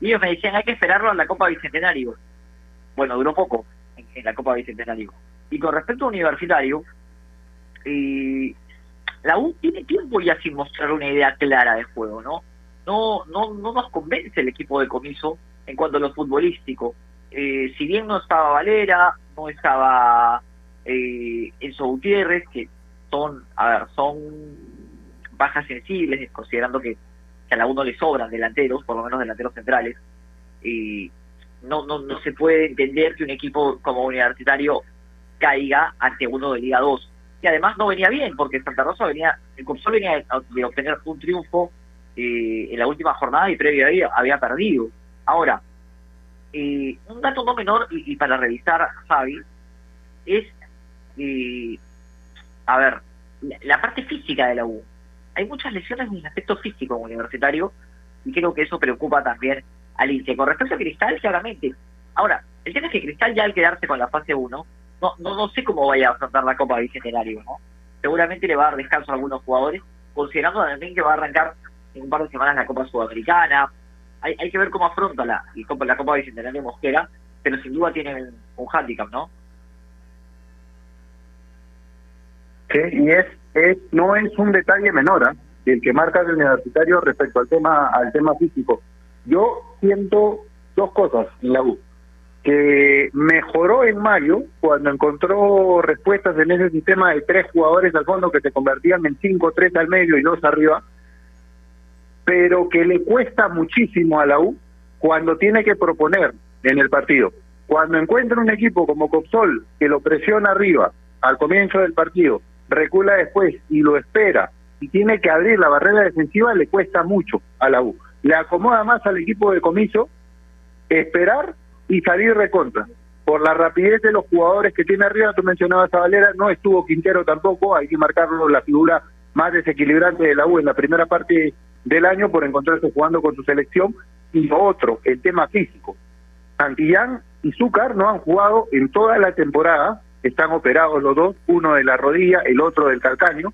Y ellos me decían, hay que esperarlo a la Copa Bicentenario. Bueno, duró poco en, la Copa Bicentenario. Y con respecto a Universitario, eh, la U tiene tiempo ya sin mostrar una idea clara de juego, ¿no? No, no, no nos convence el equipo de comiso en cuanto a lo futbolístico. Eh, si bien no estaba Valera, no estaba eh, Enzo Gutiérrez, que son, a ver, son bajas sensibles, considerando que que a la uno le sobran delanteros, por lo menos delanteros centrales, y no, no, no se puede entender que un equipo como Universitario caiga ante uno de Liga 2, que además no venía bien, porque Santa Rosa venía, el Copsol venía de obtener un triunfo eh, en la última jornada y previo ahí había perdido. Ahora, eh, un dato no menor, y, para revisar, Javi, es, eh, a ver, la parte física de la U hay muchas lesiones en el aspecto físico universitario y creo que eso preocupa también al INSE. Con respecto a Cristal, claramente. Ahora, el tema es que Cristal ya al quedarse con la fase 1, no, no, no sé cómo vaya a afrontar la Copa Bicentenario, ¿no? Seguramente le va a dar descanso a algunos jugadores, considerando también que va a arrancar en un par de semanas la Copa Sudamericana. Hay, hay que ver cómo afronta la, la Copa Bicentenario Mosquera, pero sin duda tiene un, un handicap, ¿no? Sí, y es no es un detalle menor ¿ah? el que marca el universitario respecto al tema al tema físico. Yo siento dos cosas en la U que mejoró en mayo cuando encontró respuestas en ese sistema de tres jugadores al fondo que se convertían en cinco, tres al medio y dos arriba. pero que le cuesta muchísimo a la U cuando tiene que proponer en el partido. Cuando encuentra un equipo como Copsol que lo presiona arriba al comienzo del partido, recula después y lo espera y tiene que abrir la barrera defensiva, le cuesta mucho a la U. Le acomoda más al equipo de comiso esperar y salir recontra. Por la rapidez de los jugadores que tiene arriba, tú mencionabas a Valera, no estuvo Quintero tampoco, hay que marcarlo la figura más desequilibrante de la U en la primera parte del año por encontrarse jugando con su selección. Y otro, el tema físico. Santillán y Zúcar no han jugado en toda la temporada, están operados los dos, uno de la rodilla, el otro del calcaño,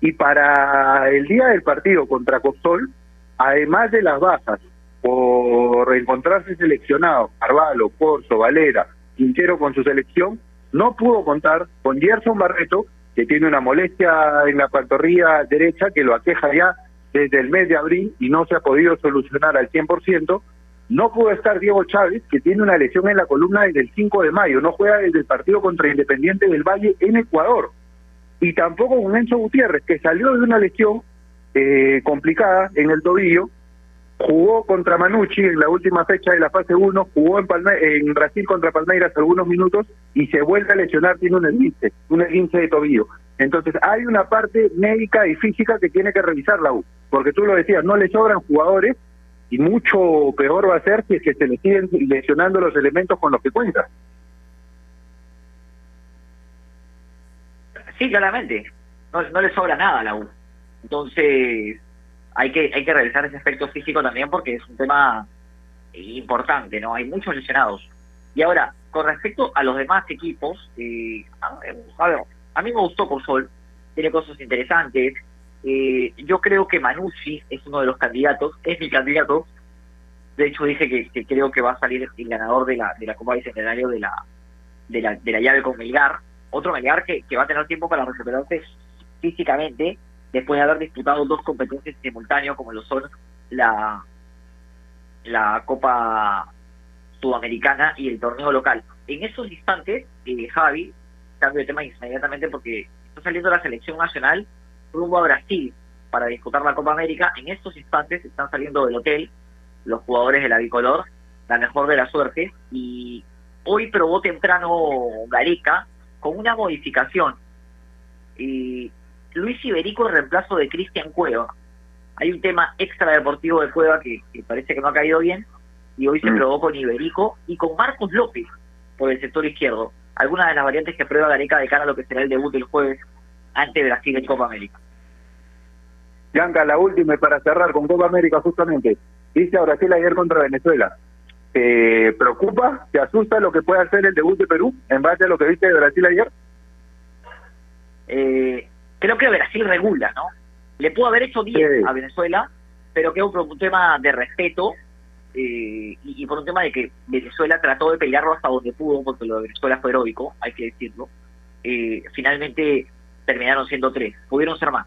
y para el día del partido contra Copsol, además de las bajas por encontrarse seleccionado, Carvalho, Corso, Valera, Quintero con su selección, no pudo contar con Gerson Barreto, que tiene una molestia en la pantorrilla derecha que lo aqueja ya desde el mes de abril y no se ha podido solucionar al 100%. No pudo estar Diego Chávez, que tiene una lesión en la columna desde el 5 de mayo, no juega desde el partido contra Independiente del Valle en Ecuador. Y tampoco con Enzo Gutiérrez, que salió de una lesión eh, complicada en el tobillo jugó contra Manucci en la última fecha de la fase 1, jugó en, en Brasil contra Palmeiras algunos minutos y se vuelve a lesionar, tiene un esguince, un de tobillo. Entonces hay una parte médica y física que tiene que revisar la U, porque tú lo decías, no le sobran jugadores y mucho peor va a ser si es que se le siguen lesionando los elementos con los que cuenta. Sí, claramente, no, no le sobra nada a la U. Entonces, hay que, hay que revisar ese aspecto físico también porque es un tema importante, ¿no? Hay muchos lesionados. Y ahora, con respecto a los demás equipos, eh, a, ver, mí me gustó Sol, tiene cosas interesantes. Eh, yo creo que Manucci es uno de los candidatos, es mi candidato. De hecho, dije que, creo que va a salir el ganador de la, de la Copa Bicentenario de la, de la, de la llave con Melgar. Otro Melgar que, que va a tener tiempo para recuperarse físicamente después de haber disputado dos competencias simultáneas como lo son la, la Copa Sudamericana y el torneo local. En esos instantes, eh, Javi, cambio de tema inmediatamente porque está saliendo la selección nacional rumbo a Brasil para disputar la Copa América. En estos instantes están saliendo del hotel los jugadores de la bicolor, la mejor de la suerte, y hoy probó temprano Gareca con una modificación. Y Luis Iberico en reemplazo de Cristian Cueva. Hay un tema extra deportivo de Cueva que, parece que no ha caído bien y hoy se mm. probó con Iberico y con Marcos López por el sector izquierdo. Algunas de las variantes que prueba Gareca de cara a lo que será el debut del jueves ante Brasil en Copa América. Yanka, la última para cerrar con Copa América justamente. Dice a Brasil ayer contra Venezuela. ¿Te preocupa, te asusta lo que puede hacer el debut de Perú en base a lo que viste de Brasil ayer? Eh, creo que Brasil regula, ¿no? Le pudo haber hecho 10 a Venezuela, pero que por un tema de respeto eh, y, por un tema de que Venezuela trató de pelearlo hasta donde pudo, porque lo de Venezuela fue heroico, hay que decirlo. Eh, finalmente terminaron siendo tres, pudieron ser más.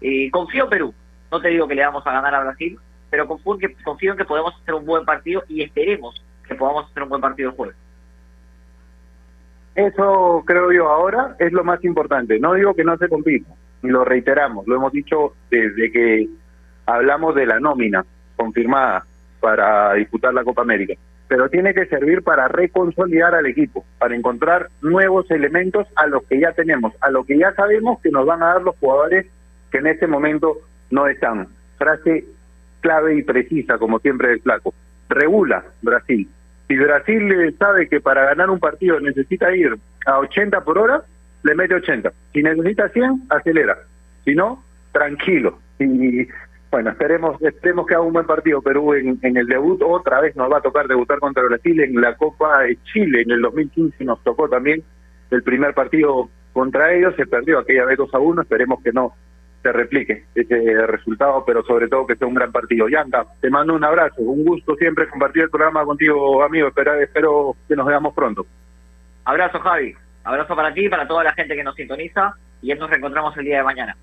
Eh, confío en Perú, no te digo que le vamos a ganar a Brasil, pero confío en, que, confío en que podemos hacer un buen partido y esperemos que podamos hacer un buen partido el jueves. Eso creo yo ahora es lo más importante. No digo que no se compita, y lo reiteramos, lo hemos dicho desde que hablamos de la nómina confirmada para disputar la Copa América, pero tiene que servir para reconsolidar al equipo, para encontrar nuevos elementos a los que ya tenemos, a lo que ya sabemos que nos van a dar los jugadores que en este momento no están. Frase clave y precisa, como siempre el flaco. Regula Brasil, si Brasil sabe que para ganar un partido necesita ir a 80 por hora, le mete 80. Si necesita 100, acelera. Si no, tranquilo. Y bueno, esperemos, esperemos que haga un buen partido Perú en, el debut. Otra vez nos va a tocar debutar contra Brasil en la Copa de Chile. En el 2015 nos tocó también el primer partido contra ellos. Se perdió aquella vez 2 a 1. Esperemos que no se replique ese resultado, pero sobre todo que sea un gran partido. Yanka, te mando un abrazo, un gusto siempre compartir el programa contigo, amigo. Espero, espero que nos veamos pronto. Abrazo, Javi. Abrazo para ti, para toda la gente que nos sintoniza y nos reencontramos el día de mañana.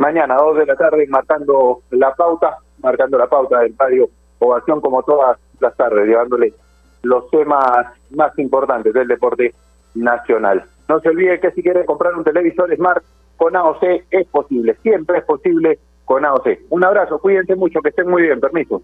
Mañana, dos de la tarde, marcando la pauta, marcando la pauta del radio Ovación como todas las tardes, llevándole los temas más importantes del deporte nacional. No se olvide que si quiere comprar un televisor Smart con AOC es posible, siempre es posible con AOC. Un abrazo, cuídense mucho, que estén muy bien, permiso.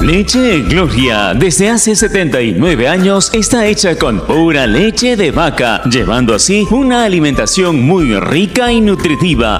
Leche Gloria, desde hace 79 años, está hecha con pura leche de vaca, llevando así una alimentación muy rica y nutritiva.